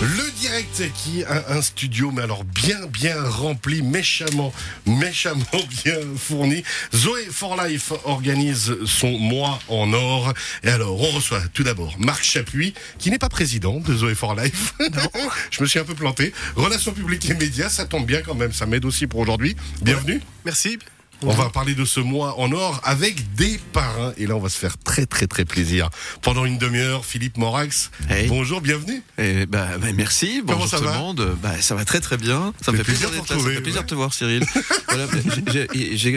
Le direct qui a un studio, mais alors bien, bien rempli, méchamment, méchamment bien fourni. Zoé for Life organise son mois en or. Et alors, on reçoit tout d'abord Marc Chapuis, qui n'est pas président de Zoé for Life. Je me suis un peu planté. Relations publiques et médias, ça tombe bien quand même. Ça m'aide aussi pour aujourd'hui. Bienvenue. Merci. On va parler de ce mois en or avec des parrains. Et là, on va se faire très, très, très plaisir. Pendant une demi-heure, Philippe Morax. Hey. Bonjour, bienvenue. Eh bah, bah, merci, Comment bonjour ça tout va le monde. Bah, ça va très très bien. Ça me fait plaisir d'être te là. Ça me fait plaisir ouais. de te voir, Cyril. Voilà,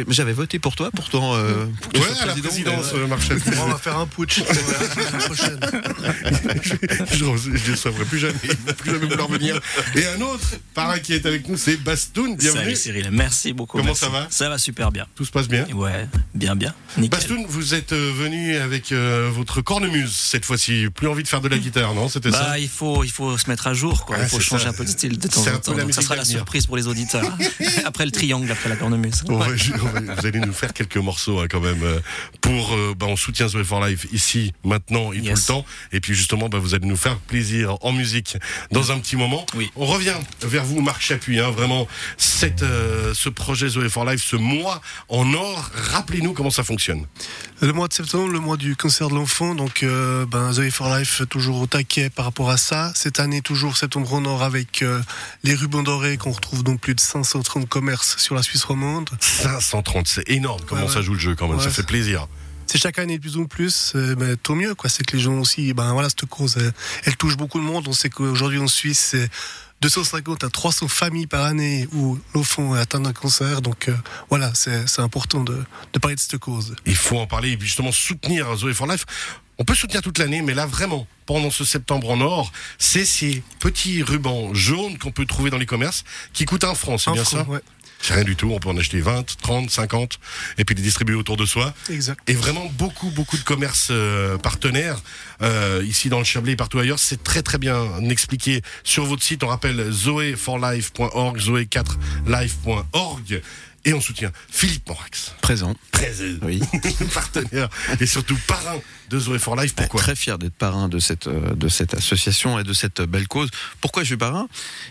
j'avais voté pour toi, pourtant. Euh, pour Ouais, à la président, présidence, euh, Chapuis. On va faire un putsch la semaine prochaine. je ne recevrai plus jamais, plus jamais vouloir venir. Et un autre parrain qui est avec nous, c'est Bastoun. Bienvenue. Salut Cyril, merci beaucoup. Comment merci. ça va? Ça va super bien. Tout se passe bien. Ouais, bien, bien. Nickel. Bastoun, vous êtes euh, venu avec euh, votre cornemuse cette fois-ci. Plus envie de faire de la guitare, non? C'était ça? Bah, il faut, il faut se mettre à jour, quoi. Il faut changer ça. un peu de style de temps en temps. Donc, ça sera la surprise pour les auditeurs. après le triangle, après la cornemuse. Vous allez nous faire quelques morceaux hein, quand même euh, pour euh, bah, on soutient Zoé for Life ici maintenant et tout Yes. le temps et puis justement bah, vous allez nous faire plaisir en musique dans un petit moment Oui. on revient vers vous Marc Chapuis hein, vraiment cette, euh, ce projet Zoé for Life ce mois en or rappelez-nous comment ça fonctionne Le mois de septembre, le mois du cancer de l'enfant, donc euh, ben, for Life toujours au taquet par rapport à ça. Cette année, toujours septembre en or avec euh, les rubans dorés qu'on retrouve dans plus de 530 commerces sur la Suisse romande. 530 c'est énorme comment Ouais, ça joue le jeu quand même? Ouais, ça fait plaisir C'est chaque année de plus en plus, euh, ben, tant mieux. quoi. C'est que les gens aussi, ben voilà, cette cause, elle, elle touche beaucoup de monde. On sait qu'aujourd'hui en Suisse, c'est 250 à 300 familles par année où l'enfant est atteint d'un cancer. Donc euh, voilà, c'est important de, de parler de cette cause. il faut en parler et justement soutenir Zoé for Life. On peut soutenir toute l'année, mais là vraiment, pendant ce septembre en or, c'est ces petits rubans jaunes qu'on peut trouver dans les commerces qui coûtent un franc, c'est bien franc, ça? ouais. C'est rien du tout, on peut en acheter 20, 30, 50 et puis les distribuer autour de soi. Exact. Et vraiment beaucoup, beaucoup de commerces euh, partenaires, euh, ici dans le Chablais et partout ailleurs. C'est très, très bien expliqué sur votre site. On rappelle zoé4life.org, zoé4life.org. Et on soutient Philippe Morax, Présent. présent, Oui. partenaire et surtout parrain de Zoé for Life. Pourquoi? Très fier d'être parrain de cette, euh, de cette association et de cette belle cause. Pourquoi je suis parrain?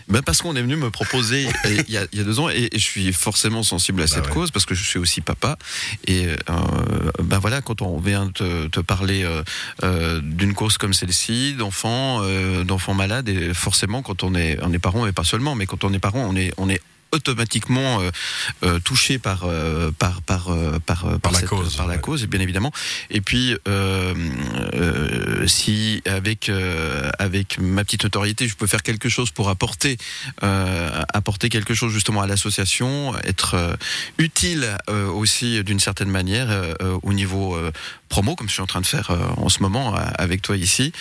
Ben Parce qu'on est venu me proposer euh, il y, a, il y a deux ans et, et je suis forcément sensible à cette Bah ouais. cause parce que je suis aussi papa. Et euh, ben voilà, quand on vient te, te parler euh, euh, d'une cause comme celle-ci, d'enfants, d'enfants malades, et forcément quand on est, on est parent, et pas seulement, mais quand on est parent, on est, on est automatiquement euh, euh, touché par euh, par par euh, par, euh, Par la cette- cause, par la ouais. cause bien évidemment et puis si avec avec ma petite notoriété je peux faire quelque chose pour apporter apporter quelque chose justement à l'association être utile aussi d'une certaine manière au niveau promo comme je suis en train de faire en ce moment avec toi ici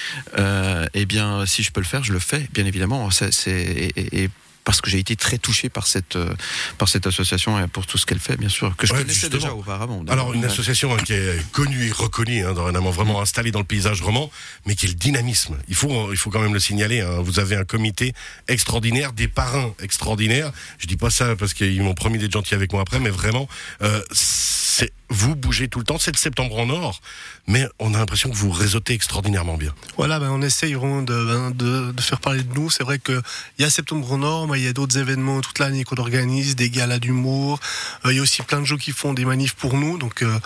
eh bien si je peux le faire je le fais bien évidemment c'est et- et- et parce que j'ai été très touché par cette euh, par cette association et pour tout ce qu'elle fait bien sûr que je Ouais, connaissais justement. déjà auparavant Alors une association hein, qui est connue et reconnue, hein, dorénavant vraiment installée dans le paysage roman, mais qui est le dynamisme. Il faut, il faut quand même le signaler. hein. Vous avez un comité extraordinaire, des parrains extraordinaires. Je dis pas ça parce qu'ils m'ont promis d'être gentils avec moi après, mais vraiment, euh, c'est vous bougez tout le temps. C'est le septembre en or, mais on a l'impression que vous réseautez extraordinairement bien. Voilà, ben, on essaye vraiment de, ben, de, de faire parler de nous. C'est vrai qu'il y a Septembre en Or, mais il y a d'autres événements toute l'année qu'on organise, des galas d'humour. Euh, Il y a aussi plein de gens qui font des manifs pour nous. Donc, euh,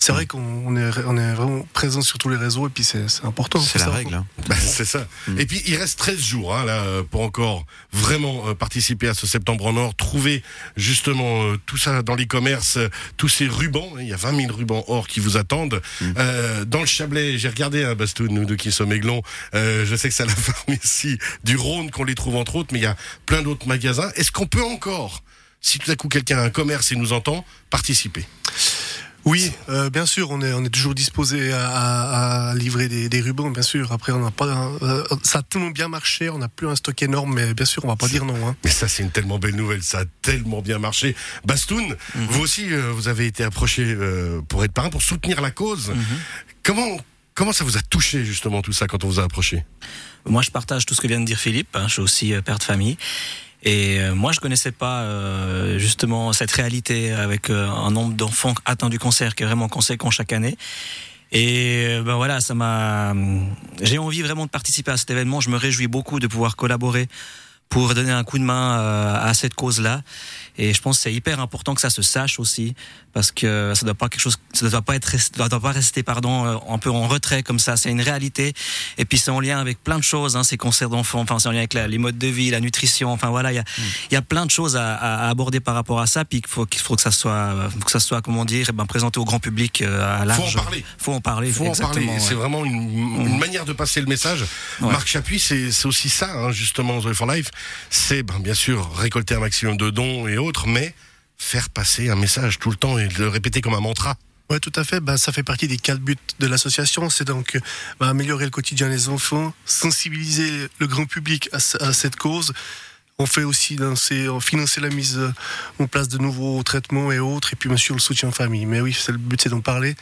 c'est vrai qu'on on est, on est vraiment présent sur tous les réseaux et puis c'est important. c'est la ça. règle hein. Ben, c'est ça. Et puis il reste 13 jours hein, là pour encore vraiment euh, participer à ce septembre en or, trouver justement euh, tout ça dans les commerces, euh, tous ces rubans. hein, Il y a 20 000 rubans or qui vous attendent. Euh, dans le Chablais, j'ai regardé à Bastoun, nous deux qui sommes aiglons. euh, je sais que c'est à la pharmacie du Rhône qu'on les trouve entre autres, mais il y a plein d'autres magasins. Est-ce qu'on peut encore, si tout à coup quelqu'un a un commerce et nous entend, participer? Oui, euh, bien sûr, on est, on est toujours disposé à, livrer des, des rubans, bien sûr. Après, on n'a pas, euh, ça a tellement bien marché, on n'a plus un stock énorme, mais bien sûr, on va pas dire non. Hein. Mais ça, c'est une tellement belle nouvelle. Ça a tellement bien marché. Bastoun, vous aussi, euh, vous avez été approché euh, pour être parrain, pour soutenir la cause. Comment, comment ça vous a touché, justement, tout ça, quand on vous a approché? Moi, je partage tout ce que vient de dire Philippe. hein. Je suis aussi euh, père de famille. Et euh, moi, je connaissais pas euh, justement cette réalité avec euh, un nombre d'enfants atteints du cancer qui est vraiment conséquent chaque année. Et ben voilà, ça m'a. J'ai envie vraiment de participer à cet événement. Je me réjouis beaucoup de pouvoir collaborer pour donner un coup de main euh, à cette cause-là. Et je pense que c'est hyper important que ça se sache aussi, parce que ça doit pas quelque chose, ça doit pas être, ça doit pas rester, pardon, euh, un peu en retrait comme ça. C'est une réalité. Et puis c'est en lien avec plein de choses, hein, ces concerts d'enfants. Enfin, c'est en lien avec la, les modes de vie, la nutrition. Enfin voilà, il y a, mm. il y a plein de choses à, à, aborder par rapport à ça. Puis il faut, qu'il faut que ça soit, que ça soit, comment dire, eh ben, présenté au grand public euh, à large. Faut en parler. Faut en parler. Faut en parler. C'est vraiment une, une mm. manière de passer le message. Marc Chapuis, c'est aussi ça, hein, justement, Zoé for Life. C'est ben, bien sûr récolter un maximum de dons et autres, mais faire passer un message tout le temps et le répéter comme un mantra. Oui, tout à fait. Ben, ça fait partie des quatre buts de l'association. C'est donc ben, améliorer le quotidien des enfants, sensibiliser le grand public à, cette cause. On fait aussi financer la mise en place de nouveaux traitements et autres, et puis bien sûr le soutien en famille. Mais oui, le but, c'est d'en parler.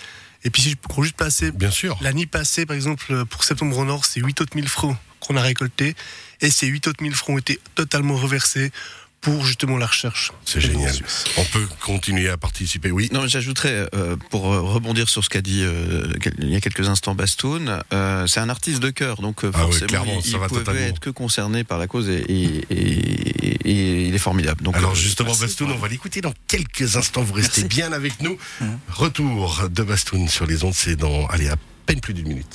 Et puis si je peux juste passer, bien sûr, l'année passée, par exemple, pour Septembre Nord, c'est 8 autres 1000 francs qu'on a récoltés, et ces 8 autres 1000 francs ont été totalement reversés pour justement la recherche. C'est génial. On peut continuer à participer, oui. Non, j'ajouterais, euh, pour euh, rebondir sur ce qu'a dit euh, il y a quelques instants Bastoun, c'est un artiste de cœur, donc ah forcément, il, ne pouvait être que concerné par la cause et, il est formidable. Donc, Alors justement, Bastoun, on va l'écouter dans quelques instants. Vous restez bien avec nous. Mmh. Retour de Bastoun sur les ondes, c'est dans, allez, à peine plus d'une minute.